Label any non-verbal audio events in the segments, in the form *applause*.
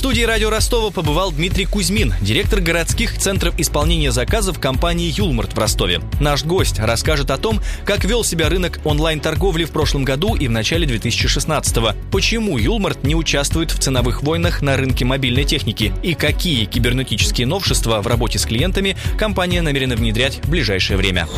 студии радио Ростова побывал Дмитрий Кузьмин, директор городских центров исполнения заказов компании «Юлмарт» в Ростове. Наш гость расскажет о том, как вел себя рынок онлайн-торговли в прошлом году и в начале 2016-го, почему «Юлмарт» не участвует в ценовых войнах на рынке мобильной техники и какие кибернетические новшества в работе с клиентами компания намерена внедрять в ближайшее время.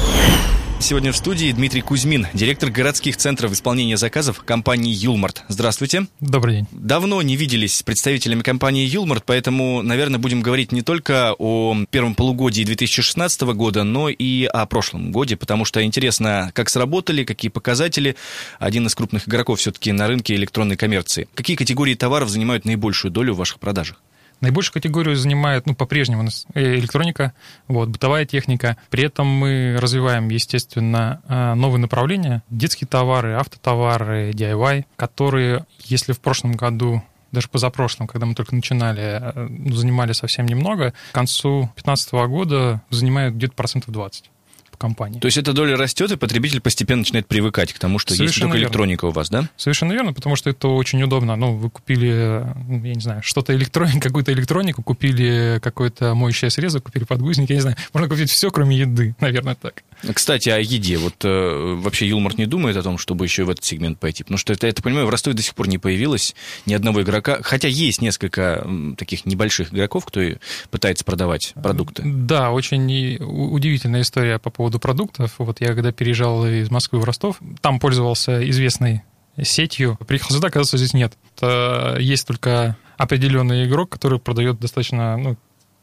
Сегодня в студии Дмитрий Кузьмин, директор городских центров исполнения заказов компании «Юлмарт». Здравствуйте. Добрый день. Давно не виделись с представителями компании «Юлмарт», поэтому, наверное, будем говорить не только о первом полугодии 2016 года, но и о прошлом годе, потому что интересно, как сработали, какие показатели. Один из крупных игроков все-таки на рынке электронной коммерции. Какие категории товаров занимают наибольшую долю в ваших продажах? Наибольшую категорию занимает, ну, по-прежнему э, электроника, вот, бытовая техника. При этом мы развиваем, естественно, э, новые направления, детские товары, автотовары, DIY, которые, если в прошлом году даже позапрошлом, когда мы только начинали, э, занимали совсем немного, к концу 2015 года занимают где-то процентов 20 компании. То есть эта доля растет, и потребитель постепенно начинает привыкать к тому, что Совершенно есть только верно. электроника у вас, да? Совершенно верно, потому что это очень удобно. Ну, вы купили, я не знаю, что-то электроник, *laughs* какую-то электронику, купили какое-то моющее средство, купили подгузник, я не знаю, можно купить все, кроме еды, *laughs* наверное, так. Кстати, о еде. Вот э, вообще Юлмарт не думает о том, чтобы еще в этот сегмент пойти? Потому что, это, я это понимаю, в Ростове до сих пор не появилось ни одного игрока. Хотя есть несколько таких небольших игроков, кто пытается продавать продукты. Да, очень удивительная история по поводу продуктов. Вот я когда переезжал из Москвы в Ростов, там пользовался известной сетью. Приехал сюда, оказывается, здесь нет. Это есть только определенный игрок, который продает достаточно ну,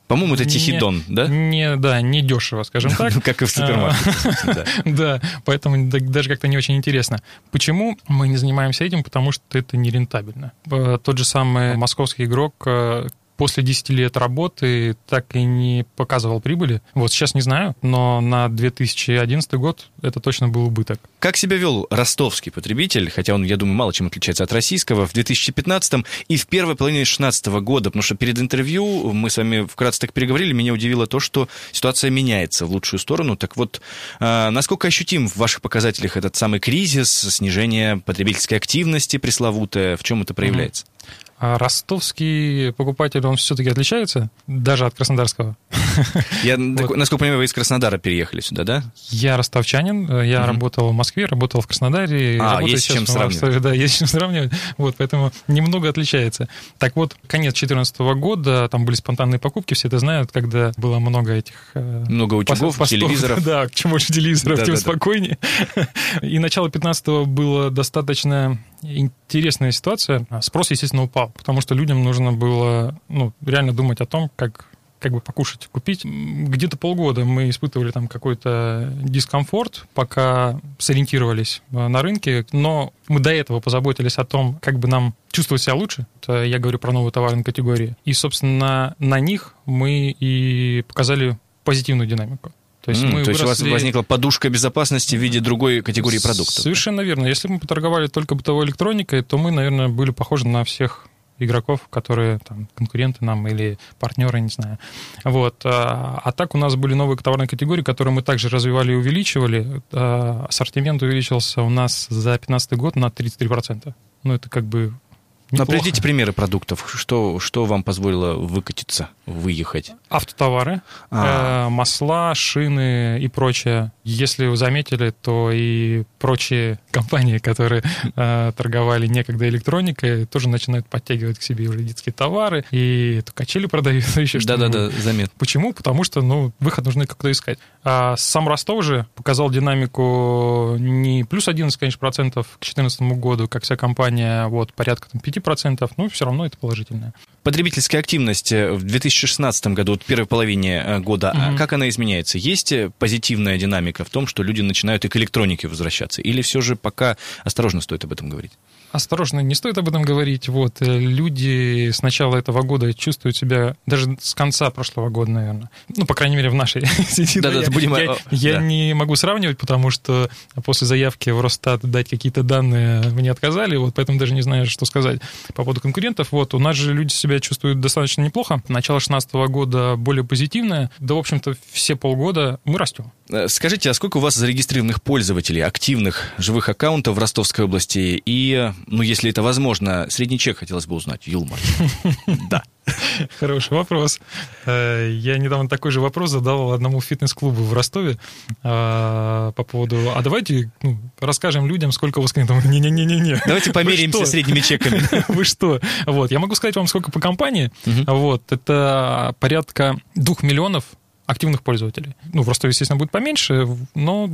по-моему, это Тихий не, Дон, да? Не, да, не дешево, скажем так. *laughs* Как и в супермаркете. *laughs* Да, поэтому даже как-то не очень интересно. Почему мы не занимаемся этим? Потому что это нерентабельно. Э, тот же самый московский игрок, э, после 10 лет работы так и не показывал прибыли. Вот сейчас не знаю, но на 2011 год это точно был убыток. Как себя вел ростовский потребитель, хотя он, я думаю, мало чем отличается от российского, в 2015 и в первой половине 2016 года? Потому что перед интервью мы с вами вкратце так переговорили, меня удивило то, что ситуация меняется в лучшую сторону. Так вот, а, насколько ощутим в ваших показателях этот самый кризис, снижение потребительской активности пресловутое, в чем это проявляется? Mm-hmm. А ростовский покупатель, он все-таки отличается, даже от краснодарского. *laughs* Я, вот. насколько понимаю, вы из Краснодара переехали сюда, да? Я ростовчанин, э, я угу. работал в Москве, работал в Краснодаре. А, есть с чем сравнивать. Да, есть чем сравнивать. Вот, поэтому немного отличается. Так вот, конец 2014 года, там были спонтанные покупки, все это знают, когда было много этих... Э, много утюгов, постов, телевизоров. *laughs* Да, чем больше телевизоров, тем спокойнее. *laughs* И начало 15 было достаточно интересная ситуация. Спрос, естественно, упал, потому что людям нужно было ну, реально думать о том, как как бы покушать, купить. Где-то полгода мы испытывали там какой-то дискомфорт, пока сориентировались э, на рынке, но мы до этого позаботились о том, как бы нам чувствовать себя лучше. Это я говорю про новые товарные категории. И, собственно, на них мы и показали позитивную динамику. То есть, mm, мы то есть у вас возникла подушка безопасности в виде другой категории продуктов. Совершенно верно. Если бы мы поторговали только бытовой электроникой, то мы, наверное, были похожи на всех игроков, которые там, конкуренты нам или партнеры, не знаю. Вот. А, а так у нас были новые товарные категории, которые мы также развивали и увеличивали. А, ассортимент увеличился у нас за 2015 год на 33%. Ну, это как бы Неплохо. Но приведите примеры продуктов. Что, что вам позволило выкатиться, выехать? Автотовары, а. э, масла, шины и прочее. Если вы заметили, то и прочие *laughs* компании, которые э, торговали некогда электроникой, тоже начинают подтягивать к себе уже детские товары. И то качели продают, *laughs* еще что-то. Да-да-да, заметно. Почему? Потому что, ну, выход нужно как-то искать. А сам Ростов же показал динамику не плюс 11, конечно, процентов к 2014 году, как вся компания, вот, порядка там 5 10%, но все равно это положительное. Потребительская активность э, в 2016 году, вот первой половине э, года, угу. как она изменяется? Есть э, позитивная динамика в том, что люди начинают и к электронике возвращаться? Или все же пока осторожно стоит об этом говорить? Осторожно, не стоит об этом говорить. Вот, люди с начала этого года чувствуют себя, даже с конца прошлого года, наверное, ну, по крайней мере, в нашей сети. Да, да, я, будем... Я, я не могу сравнивать, потому что после заявки в Росстат дать какие-то данные, мне отказали, вот поэтому даже не знаю, что сказать по поводу конкурентов. Вот, у нас же люди себя чувствуют достаточно неплохо. Начало 2016 года более позитивное. Да, в общем-то, все полгода мы растем. Э, скажите, а сколько у вас зарегистрированных пользователей, активных живых аккаунтов в Ростовской области? И, ну, если это возможно, средний чек хотелось бы узнать. Юлмар. *laughs* Да. Хороший вопрос. Э, я недавно такой же вопрос задал одному фитнес-клубу в Ростове э, по поводу, а давайте ну, расскажем людям, сколько у вас клиентов. Не-не-не-не. Давайте померяемся средними чеками. *laughs* Вы что? Вот, я могу сказать вам, сколько по компании. Вот, это порядка двух миллионов активных пользователей. Ну, в Ростове, естественно, будет поменьше, но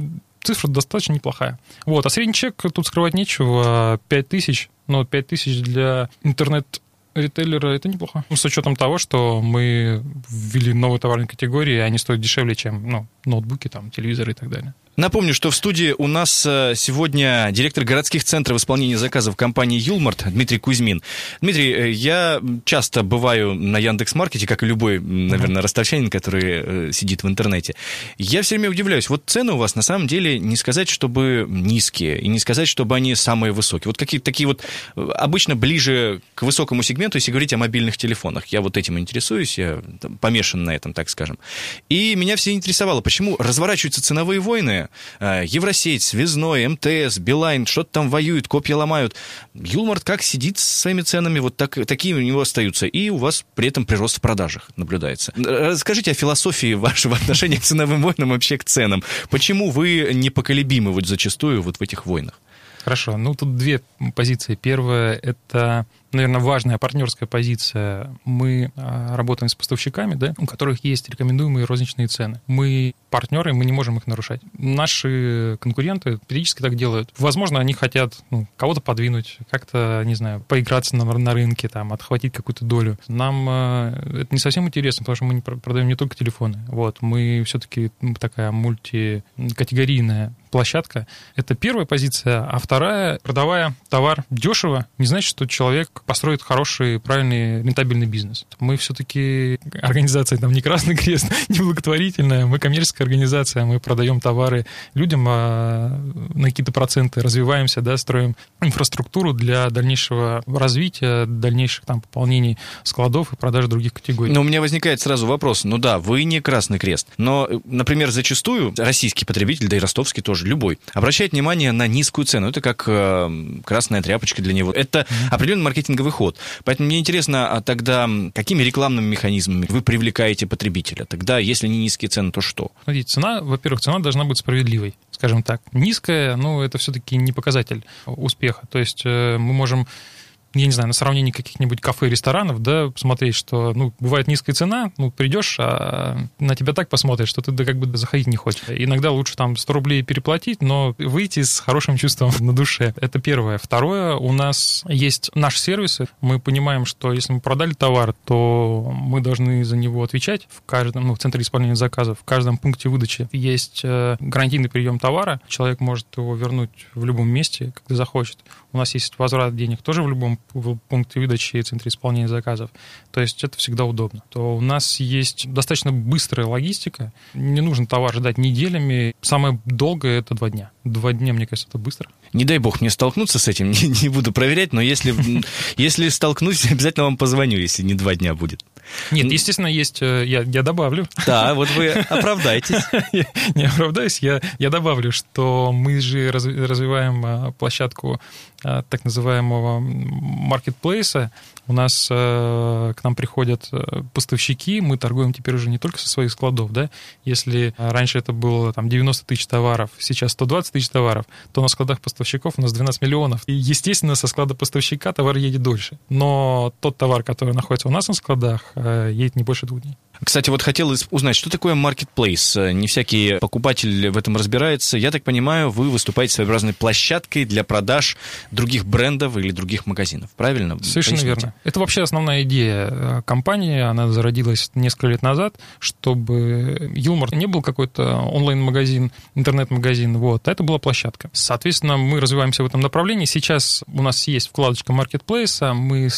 цифра достаточно неплохая. Вот, а средний чек, тут скрывать нечего, 5 тысяч, но 5 тысяч для интернет ритейлера это неплохо. Ну, с учетом того, что мы ввели новые товарные категории, они стоят дешевле, чем ну, ноутбуки, там, телевизоры и так далее. Напомню, что в студии у нас э, сегодня директор городских центров исполнения заказов компании «Юлмарт» Дмитрий Кузьмин. Дмитрий, э, я часто бываю на Яндекс.Маркете, как и любой, наверное, ростовчанин, который э, сидит в интернете. Я все время удивляюсь. Вот цены у вас на самом деле не сказать, чтобы низкие, и не сказать, чтобы они самые высокие. Вот какие-то такие вот обычно ближе к высокому сегменту, если говорить о мобильных телефонах. Я вот этим интересуюсь, я помешан на этом, так скажем. И меня все интересовало, почему разворачиваются ценовые войны, Э, Евросеть, Связной, МТС, Билайн, что-то там воюют, копья ломают. Юлмарт как сидит со своими ценами, вот так, такие у него остаются. И у вас при этом прирост в продажах наблюдается. Расскажите о философии вашего *laughs* отношения к ценовым войнам, вообще к ценам. Почему вы непоколебимы вот зачастую вот в этих войнах? Хорошо. Ну, тут две позиции. Первая — это наверное, важная партнерская позиция. Мы а, работаем с поставщиками, да, у которых есть рекомендуемые розничные цены. Мы партнеры, мы не можем их нарушать. Наши конкуренты периодически так делают. Возможно, они хотят ну, кого-то подвинуть, как-то, не знаю, поиграться на, на рынке, там, отхватить какую-то долю. Нам э, это не совсем интересно, потому что мы не продаем не только телефоны. Вот, мы все-таки такая мультикатегорийная площадка. Это первая позиция. А вторая, продавая товар дешево, не значит, что человек построит хороший, правильный, рентабельный бизнес. Мы все-таки организация там не Красный Крест, *laughs* не благотворительная, мы коммерческая организация, мы продаем товары людям а на какие-то проценты, развиваемся, да, строим инфраструктуру для дальнейшего развития, дальнейших там пополнений складов и продажи других категорий. Но у меня возникает сразу вопрос, ну да, вы не Красный Крест, но, например, зачастую российский потребитель, да и ростовский тоже, любой, обращает внимание на низкую цену. Это как э, красная тряпочка для него. Это mm-hmm. определенный маркетинг маркетинговый ход. Поэтому мне интересно, а тогда какими рекламными механизмами вы привлекаете потребителя? Тогда, если не низкие цены, то что? Смотрите, цена, во-первых, цена должна быть справедливой, скажем так. Низкая, ну, это все-таки не показатель успеха. То есть э, мы можем я не знаю, на сравнении каких-нибудь кафе и ресторанов, да, посмотреть, что, ну, бывает низкая цена, ну, придешь, а на тебя так посмотрят, что ты да как бы заходить не хочешь. Иногда лучше там 100 рублей переплатить, но выйти с хорошим чувством *laughs* на душе. Это первое. Второе, у нас есть наши сервисы. Мы понимаем, что если мы продали товар, то мы должны за него отвечать в каждом, ну, в центре исполнения заказов, в каждом пункте выдачи есть э, гарантийный прием товара. Человек может его вернуть в любом месте, когда захочет. У нас есть возврат денег тоже в любом в пункте выдачи и центре исполнения заказов. То есть это всегда удобно. То у нас есть достаточно быстрая логистика. Не нужно товар ждать неделями. Самое долгое — это два дня. Два дня, мне кажется, это быстро. Не дай бог мне столкнуться с этим, не, *laughs* не буду проверять, но если, если столкнусь, *laughs* обязательно вам позвоню, если не два дня будет. Нет, естественно, есть, э, я, я добавлю. Да, вот вы *laughs* оправдаетесь. Не оправдаюсь, я, я добавлю, что мы же развиваем э, площадку э, так называемого маркетплейса, у нас э, к нам приходят э, поставщики, мы торгуем теперь уже не только со своих складов, да, если раньше это было там 90 тысяч товаров, сейчас 120 тысяч товаров, то на складах поставщиков у нас 12 миллионов. И, естественно, со склада поставщика товар едет дольше. Но тот товар, который находится у нас на складах, э, едет не больше двух дней. Кстати, вот хотел узнать, что такое marketplace? Не всякий покупатель в этом разбирается. Я так понимаю, вы выступаете своеобразной площадкой для продаж других брендов или других магазинов, правильно? Совершенно Поясните. верно. Это вообще основная идея э, компании. Она зародилась несколько лет назад, чтобы Юмор не был какой-то онлайн-магазин, интернет-магазин. Вот. А это была площадка. Соответственно, мы развиваемся в этом направлении. Сейчас у нас есть вкладочка marketplace, мы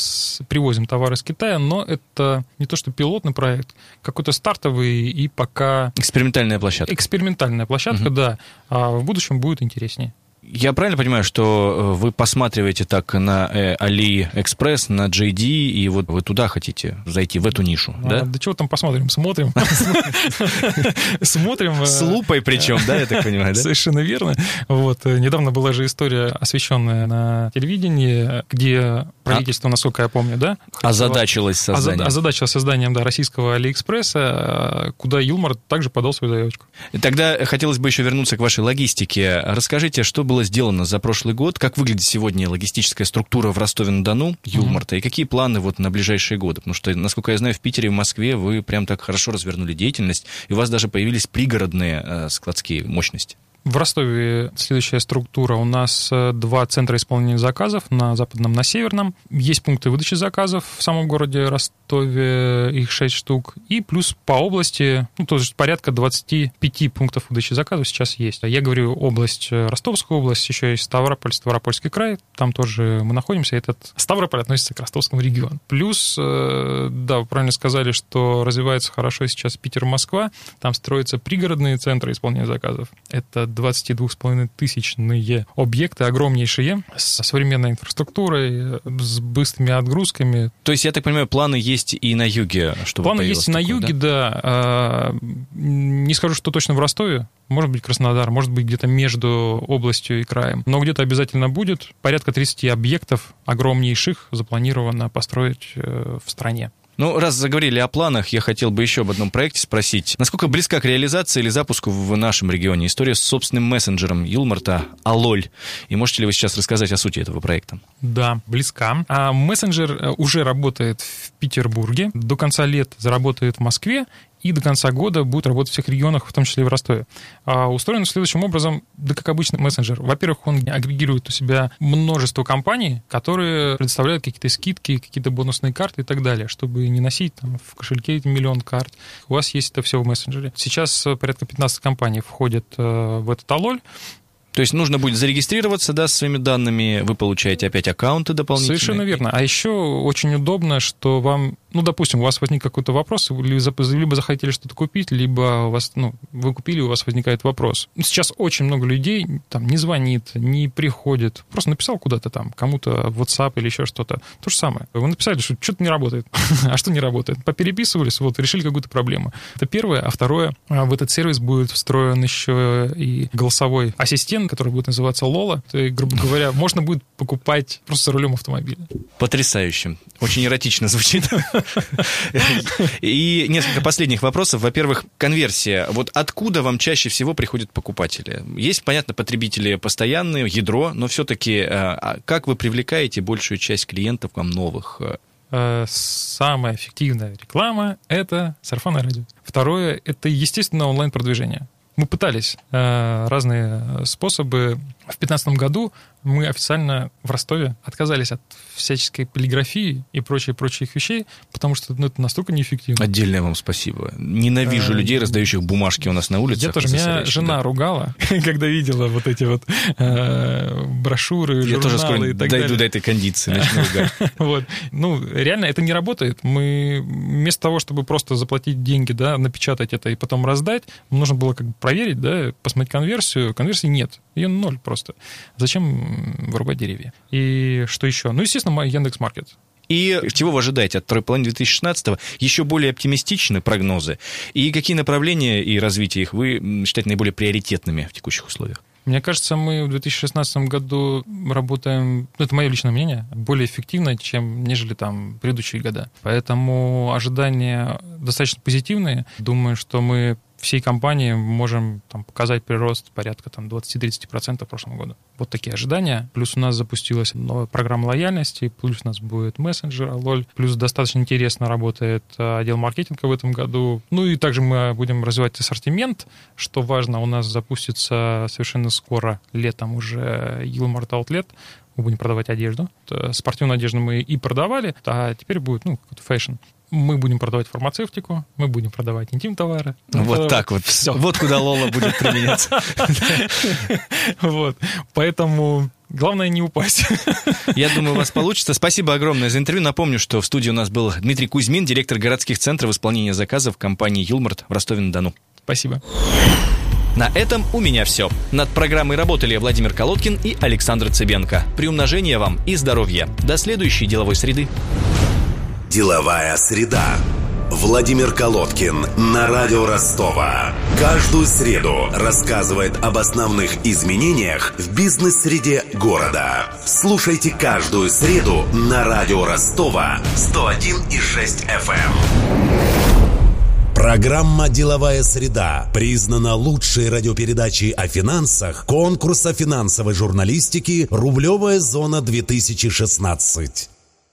привозим товары из Китая, но это не то, что пилотный проект, какой-то стартовый и пока... Экспериментальная площадка. Экспериментальная площадка, угу. да. А в будущем будет интереснее. Я правильно понимаю, что э, вы посматриваете так на э, AliExpress, на JD, и вот вы туда хотите зайти, в эту нишу, а, да? Да чего там посмотрим? Смотрим. *laughs* Смотрим. Э, С лупой причем, да, я так понимаю, да? Совершенно верно. Вот. Недавно была же история, освещенная на телевидении, где правительство, насколько я помню, да? Озадачилось созданием. Озадачилось созданием, да, российского Алиэкспресса, куда Юлмар также подал свою заявочку. Тогда хотелось бы еще вернуться к вашей логистике. Расскажите, что было сделано за прошлый год, как выглядит сегодня логистическая структура в Ростове-на-Дону, Юлмарта, mm-hmm. и какие планы вот на ближайшие годы? Потому что, насколько я знаю, в Питере и в Москве вы прям так хорошо развернули деятельность, и у вас даже появились пригородные э, складские мощности. В Ростове следующая структура. У нас э, два центра исполнения заказов на западном, на северном. Есть пункты выдачи заказов в самом городе Ростове, их 6 штук. И плюс по области, ну, тоже порядка 25 пунктов выдачи заказов сейчас есть. Я говорю область, э, Ростовская область, еще есть Ставрополь, Ставропольский край. Там тоже мы находимся. Этот Ставрополь относится к Ростовскому региону. Плюс, э, да, вы правильно сказали, что развивается хорошо сейчас Питер, Москва. Там строятся пригородные центры исполнения заказов. Это 22,5 тысячные объекты, огромнейшие, со современной инфраструктурой, с быстрыми отгрузками. То есть, я так понимаю, планы есть и на юге, чтобы Планы есть и на юге, да. да. А, не скажу, что точно в Ростове, может быть Краснодар, может быть где-то между областью и краем, но где-то обязательно будет. Порядка 30 объектов огромнейших запланировано построить э, в стране. Ну, раз заговорили о планах, я хотел бы еще об одном проекте спросить. Насколько близка к реализации или запуску в нашем регионе история с собственным мессенджером Юлмарта Алоль? И можете ли вы сейчас рассказать о сути этого проекта? Да, близка. А мессенджер э, уже работает в Петербурге, до конца лет заработает в Москве и до конца года будет работать в всех регионах, в том числе и в Ростове. А устроен следующим образом, да как обычный мессенджер. Во-первых, он агрегирует у себя множество компаний, которые предоставляют какие-то скидки, какие-то бонусные карты и так далее, чтобы не носить там, в кошельке миллион карт. У вас есть это все в мессенджере. Сейчас порядка 15 компаний входят э, в этот алоль. То есть нужно будет зарегистрироваться, да, с своими данными, вы получаете опять аккаунты дополнительные. Совершенно верно. А еще очень удобно, что вам ну, допустим, у вас возник какой-то вопрос, либо захотели что-то купить, либо у вас, ну, вы купили, у вас возникает вопрос. Сейчас очень много людей там не звонит, не приходит, просто написал куда-то там, кому-то в WhatsApp или еще что-то. То же самое. Вы написали, что что-то не работает. *laughs* а что не работает? Попереписывались, вот, решили какую-то проблему. Это первое. А второе, а, в этот сервис будет встроен еще и голосовой ассистент, который будет называться Лола. То, грубо говоря, можно будет покупать просто за рулем автомобиля. Потрясающе. Очень эротично звучит. *laughs* И несколько последних вопросов. Во-первых, конверсия. Вот откуда вам чаще всего приходят покупатели? Есть, понятно, потребители постоянные, ядро, но все-таки э, а как вы привлекаете большую часть клиентов вам новых? Э, самая эффективная реклама — это сарафанное радио. Второе — это, естественно, онлайн-продвижение. Мы пытались э, разные способы. В 2015 году мы официально в Ростове отказались от всяческой полиграфии и прочие-прочих вещей, потому что ну, это настолько неэффективно. Отдельное вам спасибо. Ненавижу а, людей, раздающих бумажки у нас на улице. Я тоже, меня жена да. ругала, *laughs* когда видела вот эти вот э, брошюры, Я тоже скоро и так дойду далее. до этой кондиции, начну ругать. *laughs* вот. Ну, реально, это не работает. Мы вместо того, чтобы просто заплатить деньги, да, напечатать это и потом раздать, нужно было как бы проверить, да, посмотреть конверсию. Конверсии нет. Ее ноль просто. Зачем вырубать деревья? И что еще? Ну, естественно, Яндекс Маркет. И чего вы ожидаете от второй половины 2016-го? Еще более оптимистичны прогнозы? И какие направления и развитие их вы считаете наиболее приоритетными в текущих условиях? Мне кажется, мы в 2016 году работаем, ну, это мое личное мнение, более эффективно, чем нежели там предыдущие года. Поэтому ожидания достаточно позитивные. Думаю, что мы всей компании можем там, показать прирост порядка там, 20-30% в прошлом году. Вот такие ожидания. Плюс у нас запустилась новая программа лояльности, плюс у нас будет мессенджер Алоль, плюс достаточно интересно работает э, отдел маркетинга в этом году. Ну и также мы будем развивать ассортимент, что важно, у нас запустится совершенно скоро, летом уже Ulmart Outlet, мы будем продавать одежду. Спортивную одежду мы и продавали, а теперь будет, ну, какой-то fashion мы будем продавать фармацевтику, мы будем продавать интим-товары. Ну, вот это... так вот. Все. Вот куда Лола будет применяться. *laughs* Вот. Поэтому Главное не упасть. Я думаю, у вас получится. Спасибо огромное за интервью. Напомню, что в студии у нас был Дмитрий Кузьмин, директор городских центров исполнения заказов компании «Юлмарт» в Ростове-на-Дону. Спасибо. На этом у меня все. Над программой работали Владимир Колодкин и Александр Цыбенко. Приумножения вам и здоровья. До следующей деловой среды. Деловая среда. Владимир Колодкин на радио Ростова. Каждую среду рассказывает об основных изменениях в бизнес-среде города. Слушайте каждую среду на радио Ростова 101,6 FM. Программа «Деловая среда» признана лучшей радиопередачей о финансах конкурса финансовой журналистики «Рублевая зона-2016».